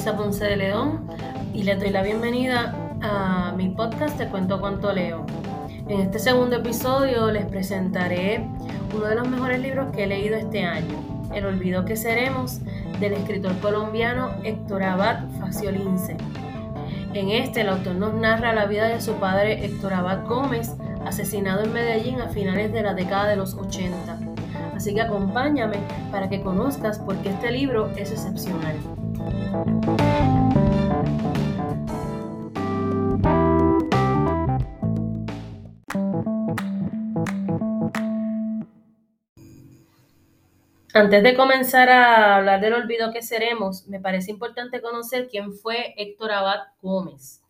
Elisa Ponce de León y les doy la bienvenida a mi podcast Te cuento cuánto leo. En este segundo episodio les presentaré uno de los mejores libros que he leído este año, El olvido que seremos, del escritor colombiano Héctor Abad Faciolince. En este, el autor nos narra la vida de su padre Héctor Abad Gómez, asesinado en Medellín a finales de la década de los 80. Así que acompáñame para que conozcas por qué este libro es excepcional. Antes de comenzar a hablar del olvido que seremos, me parece importante conocer quién fue Héctor Abad Gómez.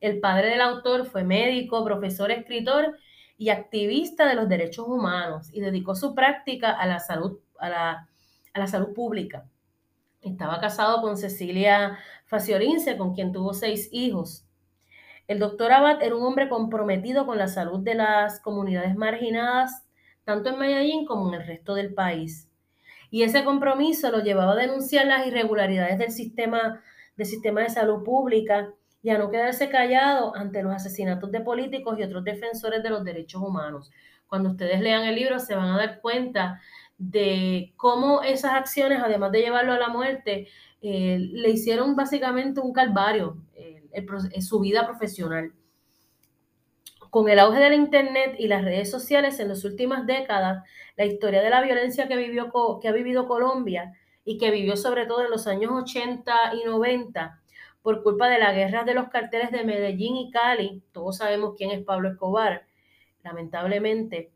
El padre del autor fue médico, profesor, escritor y activista de los derechos humanos y dedicó su práctica a la salud, a la, salud pública. Estaba casado con Cecilia Faciolince, con quien tuvo seis hijos. El doctor Abad era un hombre comprometido con la salud de las comunidades marginadas, tanto en Medellín como en el resto del país. Y ese compromiso lo llevaba a denunciar las irregularidades del sistema, del sistema de salud pública y a no quedarse callado ante los asesinatos de políticos y otros defensores de los derechos humanos. Cuando ustedes lean el libro se van a dar cuenta de cómo esas acciones, además de llevarlo a la muerte, eh, le hicieron básicamente un calvario en su vida profesional. Con el auge del Internet y las redes sociales en las últimas décadas, la historia de la violencia que, vivió, que ha vivido Colombia y que vivió sobre todo en los años 80 y 90 por culpa de la guerra de los carteles de Medellín y Cali, todos sabemos quién es Pablo Escobar, lamentablemente,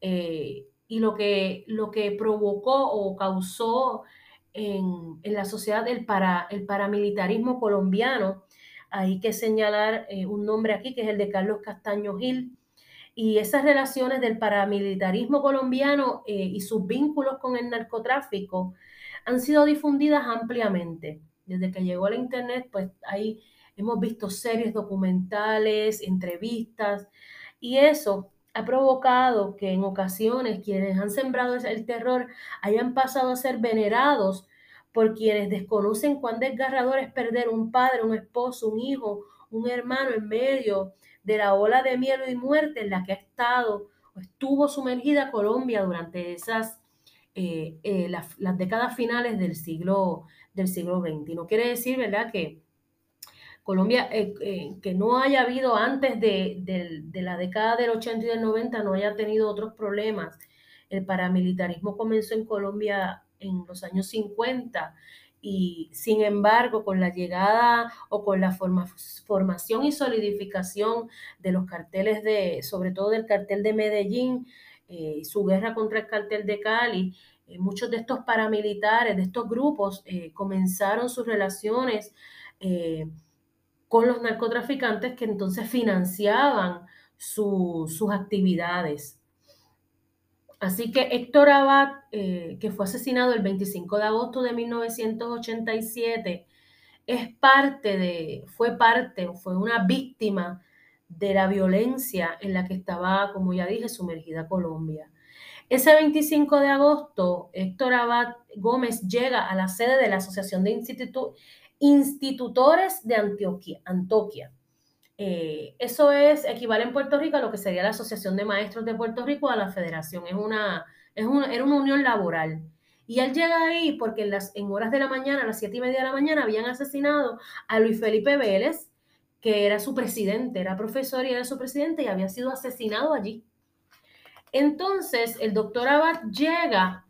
eh, y lo que, lo que provocó o causó en, la sociedad el, para, el paramilitarismo colombiano, hay que señalar eh, un nombre aquí, que es el de Carlos Castaño Gil, y esas relaciones del paramilitarismo colombiano eh, y sus vínculos con el narcotráfico han sido difundidas ampliamente. Desde que llegó la Internet, pues ahí hemos visto series documentales, entrevistas, y eso ha provocado que en ocasiones quienes han sembrado el terror hayan pasado a ser venerados por quienes desconocen cuán desgarrador es perder un padre, un esposo, un hijo, un hermano en medio de la ola de miedo y muerte en la que ha estado o estuvo sumergida Colombia durante esas eh, eh, las, décadas finales del siglo, del siglo XX. No quiere decir, ¿verdad?, que Colombia, eh, que no haya habido antes de, de, la década del 80 y del 90, no haya tenido otros problemas. El paramilitarismo comenzó en Colombia en los años 50 y sin embargo con la llegada o con la formación y solidificación de los carteles de, sobre todo del cartel de Medellín, eh, su guerra contra el cartel de Cali, eh, muchos de estos paramilitares, de estos grupos, eh, comenzaron sus relaciones con los narcotraficantes que entonces financiaban sus actividades. Así que Héctor Abad, eh, que fue asesinado el 25 de agosto de 1987, es parte de, fue parte, fue una víctima de la violencia en la que estaba, como ya dije, sumergida Colombia. Ese 25 de agosto, Héctor Abad Gómez llega a la sede de la Asociación de Institutores de Antioquia, Antoquia eh, eso es, equivale en Puerto Rico a lo que sería la Asociación de Maestros de Puerto Rico a la Federación. Es una, es una, era una unión laboral. Y él llega ahí porque en, las, en horas de la mañana, a las siete y media de la mañana, habían asesinado a Luis Felipe Vélez, que era su presidente, era profesor y era su presidente y había sido asesinado allí. Entonces, el doctor Abad llega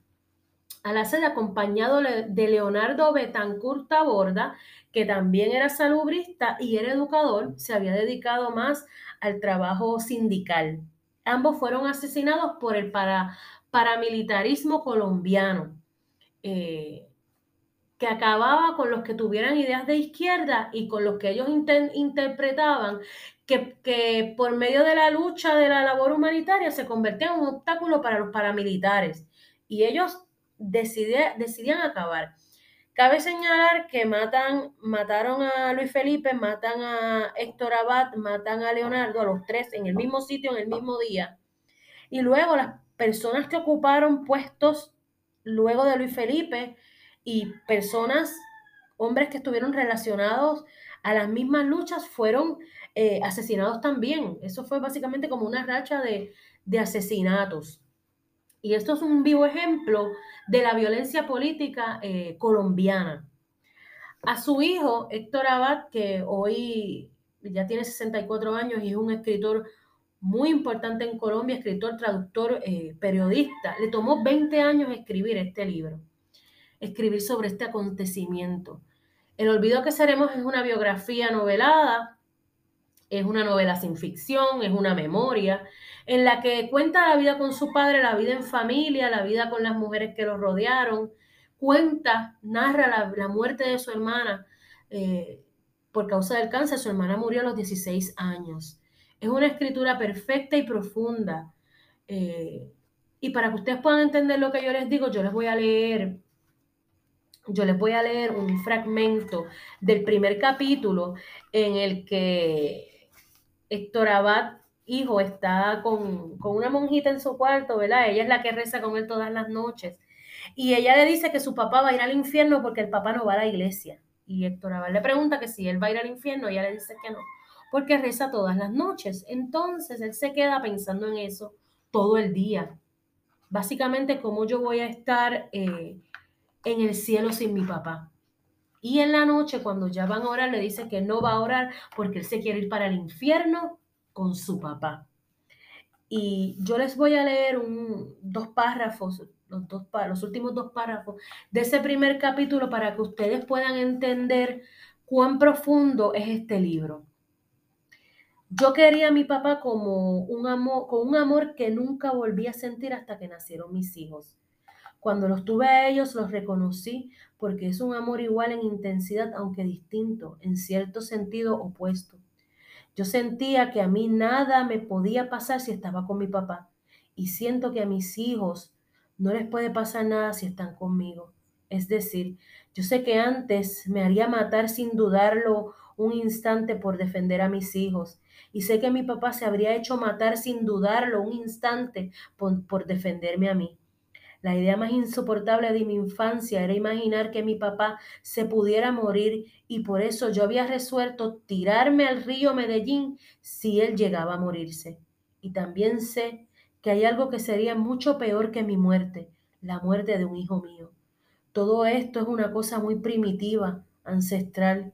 a la sede acompañado de Leonardo Betancourt Taborda, que también era salubrista y era educador, se había dedicado más al trabajo sindical. Ambos fueron asesinados por el paramilitarismo colombiano, eh, que acababa con los que tuvieran ideas de izquierda y con los que ellos interpretaban que, por medio de la lucha de la labor humanitaria se convertían en un obstáculo para los paramilitares. Y ellos decidían acabar. Cabe señalar que matan, mataron a Luis Felipe, matan a Héctor Abad, matan a Leonardo, a los tres en el mismo sitio, en el mismo día. Y luego las personas que ocuparon puestos luego de Luis Felipe y personas hombres que estuvieron relacionados a las mismas luchas fueron eh, asesinados también. Eso fue básicamente como una racha de, asesinatos. Y esto es un vivo ejemplo de la violencia política eh, colombiana. A su hijo, Héctor Abad, que hoy ya tiene 64 años y es un escritor muy importante en Colombia, escritor, traductor, eh, periodista, le tomó 20 años escribir este libro, escribir sobre este acontecimiento. El olvido que seremos es una biografía novelada, es una novela sin ficción, es una memoria, en la que cuenta la vida con su padre, la vida en familia, la vida con las mujeres que lo rodearon, cuenta, narra la, muerte de su hermana eh, por causa del cáncer. Su hermana murió a los 16 años. Es una escritura perfecta y profunda. Eh, y para que ustedes puedan entender lo que yo les digo, yo les voy a leer yo les voy a leer un fragmento del primer capítulo en el que Héctor Abad, hijo, está con, una monjita en su cuarto, ¿verdad? Ella es la que reza con él todas las noches. Y ella le dice que su papá va a ir al infierno porque el papá no va a la iglesia. Y Héctor Abad le pregunta que si él va a ir al infierno, ella le dice que no, porque reza todas las noches. Entonces él se queda pensando en eso todo el día. Básicamente, cómo yo voy a estar eh, en el cielo sin mi papá. Y en la noche, cuando ya van a orar, le dice que no va a orar porque él se quiere ir para el infierno con su papá. Y yo les voy a leer un, dos párrafos, los, dos, los últimos dos párrafos de ese primer capítulo para que ustedes puedan entender cuán profundo es este libro. Yo quería a mi papá como un amor, con un amor que nunca volví a sentir hasta que nacieron mis hijos. Cuando los tuve a ellos los reconocí porque es un amor igual en intensidad, aunque distinto, en cierto sentido opuesto. Yo sentía que a mí nada me podía pasar si estaba con mi papá y siento que a mis hijos no les puede pasar nada si están conmigo. Es decir, yo sé que antes me haría matar sin dudarlo un instante por defender a mis hijos. Y sé que mi papá se habría hecho matar sin dudarlo un instante por, por defenderme a mí. La idea más insoportable de mi infancia era imaginar que mi papá se pudiera morir y por eso yo había resuelto tirarme al río Medellín si él llegaba a morirse. Y también sé que hay algo que sería mucho peor que mi muerte, la muerte de un hijo mío. Todo esto es una cosa muy primitiva, ancestral,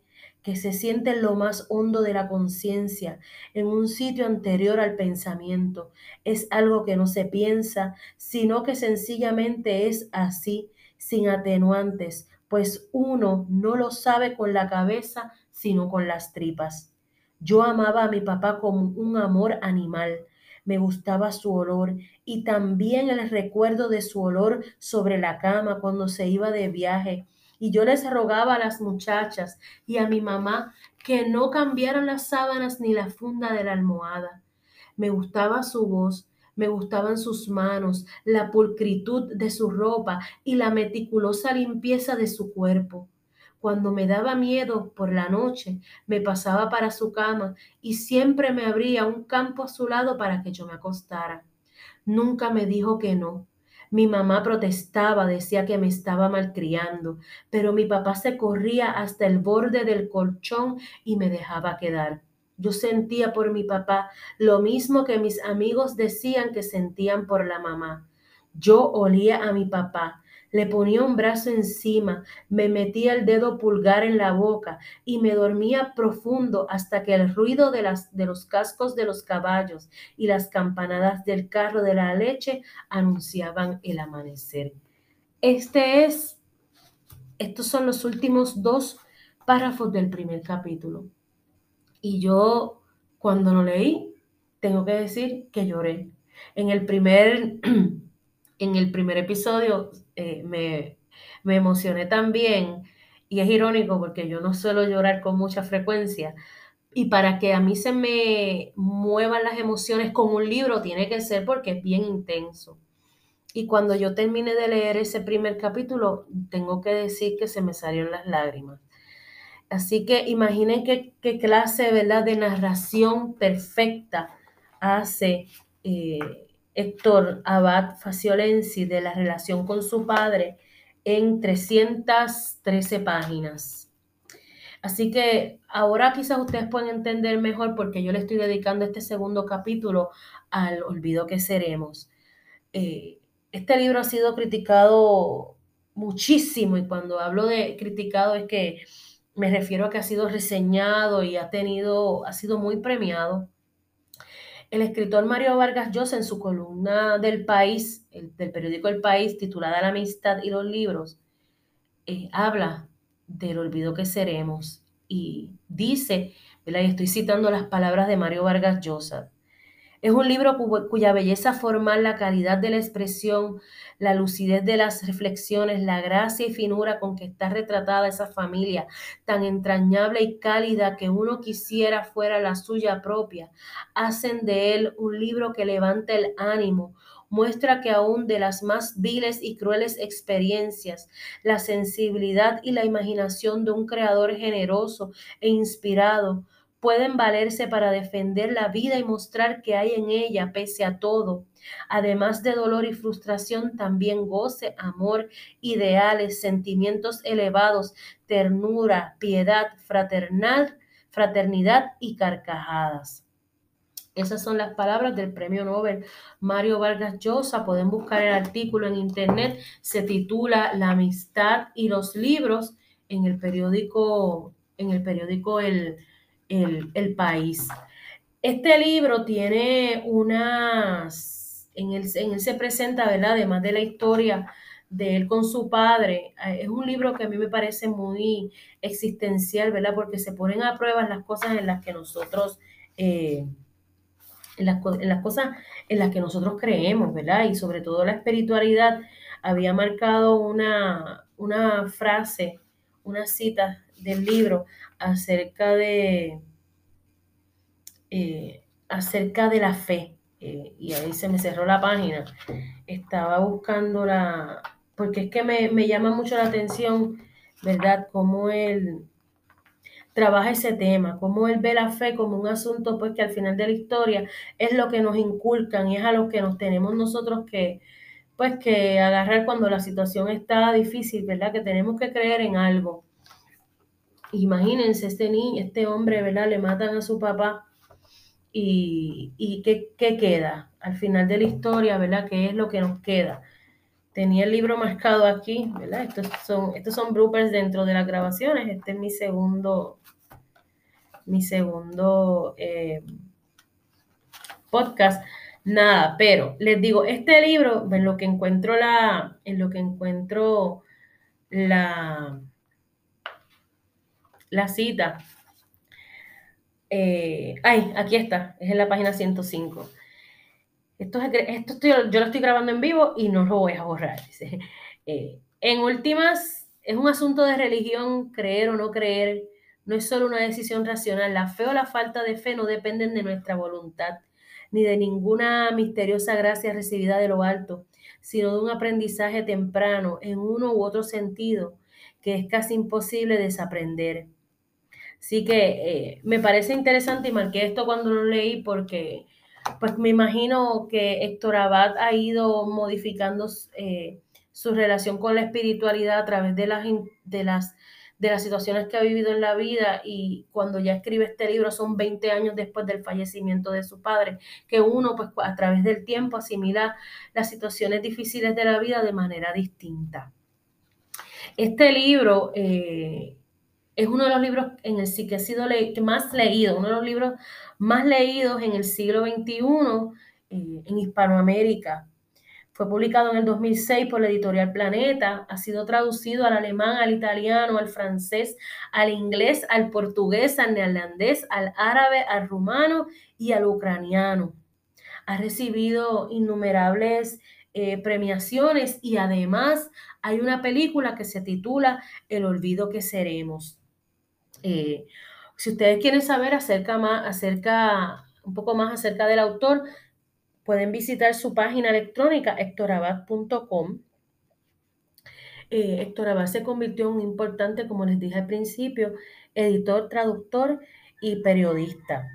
que se siente en lo más hondo de la conciencia, en un sitio anterior al pensamiento. Es algo que no se piensa, sino que sencillamente es así, sin atenuantes, pues uno no lo sabe con la cabeza, sino con las tripas. Yo amaba a mi papá como un amor animal. Me gustaba su olor y también el recuerdo de su olor sobre la cama cuando se iba de viaje y yo les rogaba a las muchachas y a mi mamá que no cambiaran las sábanas ni la funda de la almohada. Me gustaba su voz, me gustaban sus manos, la pulcritud de su ropa y la meticulosa limpieza de su cuerpo. Cuando me daba miedo por la noche, me pasaba para su cama y siempre me abría un campo a su lado para que yo me acostara. Nunca me dijo que no. Mi mamá protestaba, decía que me estaba malcriando, pero mi papá se corría hasta el borde del colchón y me dejaba quedar. Yo sentía por mi papá lo mismo que mis amigos decían que sentían por la mamá. Yo olía a mi papá, le ponía un brazo encima, me metía el dedo pulgar en la boca y me dormía profundo hasta que el ruido de, los cascos de los caballos y las campanadas del carro de la leche anunciaban el amanecer. Este es, estos son los últimos dos párrafos del primer capítulo. Y yo, cuando lo leí, tengo que decir que lloré. En el primer, en el primer episodio eh, me, me emocioné también y es irónico porque yo no suelo llorar con mucha frecuencia. Y para que a mí se me muevan las emociones con un libro tiene que ser porque es bien intenso. Y cuando yo terminé de leer ese primer capítulo, tengo que decir que se me salieron las lágrimas. Así que imaginen qué, qué clase ¿verdad? de narración perfecta hace eh, Héctor Abad Faciolensi de la relación con su padre en 313 páginas. Así que ahora quizás ustedes pueden entender mejor porque yo le estoy dedicando este segundo capítulo al olvido que seremos. Eh, este libro ha sido criticado muchísimo y cuando hablo de criticado es que me refiero a que ha sido reseñado y ha tenido, ha sido muy premiado. El escritor Mario Vargas Llosa en su columna del País, del periódico El País, titulada La amistad y los libros, eh, habla del olvido que seremos y dice, estoy citando las palabras de Mario Vargas Llosa, es un libro cuya belleza formal, la calidad de la expresión, la lucidez de las reflexiones, la gracia y finura con que está retratada esa familia tan entrañable y cálida que uno quisiera fuera la suya propia, hacen de él un libro que levanta el ánimo, muestra que aún de las más viles y crueles experiencias, la sensibilidad y la imaginación de un creador generoso e inspirado pueden valerse para defender la vida y mostrar que hay en ella, pese a todo, además de dolor y frustración, también goce, amor, ideales, sentimientos elevados, ternura, piedad, fraternal, fraternidad y carcajadas. Esas son las palabras del premio Nobel Mario Vargas Llosa. Pueden buscar el artículo en internet. Se titula La amistad y los libros en el periódico, en el periódico El, el, país. Este libro tiene unas, en él, en se presenta, ¿verdad? Además de la historia de él con su padre, eh, es un libro que a mí me parece muy existencial, ¿verdad? Porque se ponen a prueba las cosas en las que nosotros, eh, en, las, en las cosas en las que nosotros creemos, ¿verdad? Y sobre todo la espiritualidad había marcado una, una frase, una cita del libro acerca de, eh, acerca de la fe. Eh, y ahí se me cerró la página. Estaba buscando la, porque es que me, me llama mucho la atención, ¿verdad? Cómo él trabaja ese tema, cómo él ve la fe como un asunto, pues que al final de la historia es lo que nos inculcan y es a lo que nos tenemos nosotros que, pues que agarrar cuando la situación está difícil, ¿verdad? Que tenemos que creer en algo. Imagínense, este niño, este hombre, ¿verdad? Le matan a su papá y, y ¿qué, queda al final de la historia, ¿verdad? ¿Qué es lo que nos queda? Tenía el libro marcado aquí, ¿verdad? Estos son, estos son bloopers dentro de las grabaciones. Este es mi segundo, mi segundo eh, podcast. Nada, pero les digo, este libro, en lo que encuentro la, en lo que encuentro la, la cita. Eh, ay, aquí está, es en la página 105. Esto, esto yo lo estoy grabando en vivo y no lo voy a borrar. Eh, en últimas, es un asunto de religión, creer o no creer. No es solo una decisión racional. La fe o la falta de fe no dependen de nuestra voluntad, ni de ninguna misteriosa gracia recibida de lo alto, sino de un aprendizaje temprano en uno u otro sentido que es casi imposible desaprender. Así que eh, me parece interesante y marqué esto cuando lo leí porque pues me imagino que Héctor Abad ha ido modificando eh, su relación con la espiritualidad a través de las, de, las, de las situaciones que ha vivido en la vida y cuando ya escribe este libro son 20 años después del fallecimiento de su padre, que uno pues a través del tiempo asimila las situaciones difíciles de la vida de manera distinta. Este libro eh, es uno de los libros en el que ha sido más leído, uno de los libros más leídos en el siglo XXI eh, en Hispanoamérica. Fue publicado en el 2006 por la editorial Planeta, ha sido traducido al alemán, al italiano, al francés, al inglés, al portugués, al neerlandés, al árabe, al rumano y al ucraniano. Ha recibido innumerables eh, premiaciones y además hay una película que se titula El olvido que seremos. Eh, si ustedes quieren saber acerca más, acerca, un poco más acerca del autor, pueden visitar su página electrónica hectorabad.com. Eh, Héctor Abad se convirtió en un importante, como les dije al principio, editor, traductor y periodista.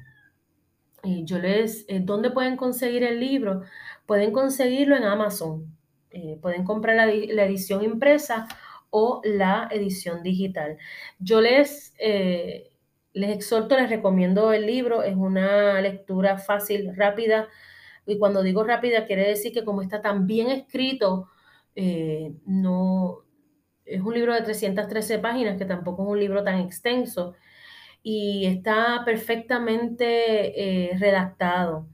Y yo les, eh, ¿dónde pueden conseguir el libro? Pueden conseguirlo en Amazon. pueden comprar la edición impresa o la edición digital. Yo les, eh, les exhorto, les recomiendo el libro, es una lectura fácil, rápida, y cuando digo rápida quiere decir que como está tan bien escrito, eh, no, es un libro de 313 páginas, que tampoco es un libro tan extenso, y está perfectamente eh, redactado.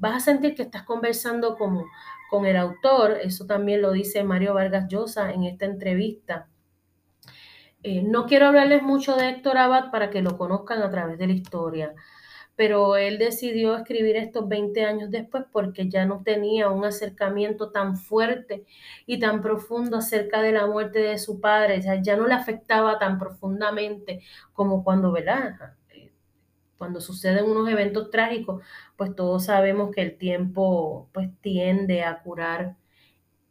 vas a sentir que estás conversando como con el autor, eso también lo dice Mario Vargas Llosa en esta entrevista. Eh, no quiero hablarles mucho de Héctor Abad para que lo conozcan a través de la historia, pero él decidió escribir estos 20 años después porque ya no tenía un acercamiento tan fuerte y tan profundo acerca de la muerte de su padre, ya, no le afectaba tan profundamente como cuando, ¿verdad? Cuando suceden unos eventos trágicos, pues todos sabemos que el tiempo pues tiende a curar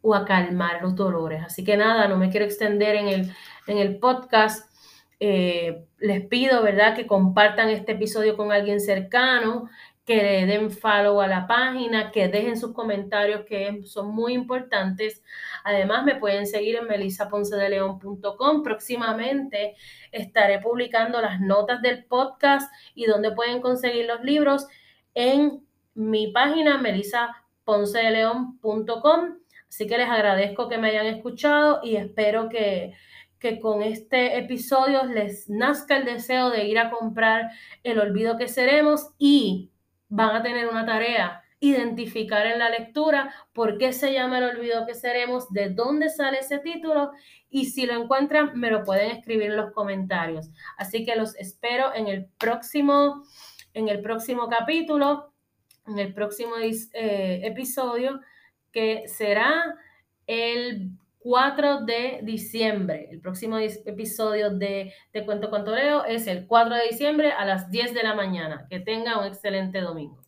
o a calmar los dolores. Así que nada, no me quiero extender en el, en el podcast. Eh, les pido, ¿verdad?, que compartan este episodio con alguien cercano, que le den follow a la página, que dejen sus comentarios que son muy importantes. Además, me pueden seguir en melisaponcedeleon.com. Próximamente estaré publicando las notas del podcast y donde pueden conseguir los libros en mi página melisaponcedeleon.com. Así que les agradezco que me hayan escuchado y espero que, que con este episodio les nazca el deseo de ir a comprar El olvido que seremos y van a tener una tarea, identificar en la lectura por qué se llama el olvido que seremos, de dónde sale ese título y si lo encuentran me lo pueden escribir en los comentarios. Así que los espero en el próximo, en el próximo capítulo, en el próximo eh, episodio que será el 4 de diciembre. El próximo episodio de Te Cuento con Toreo es el 4 de diciembre a las 10 de la mañana. Que tenga un excelente domingo.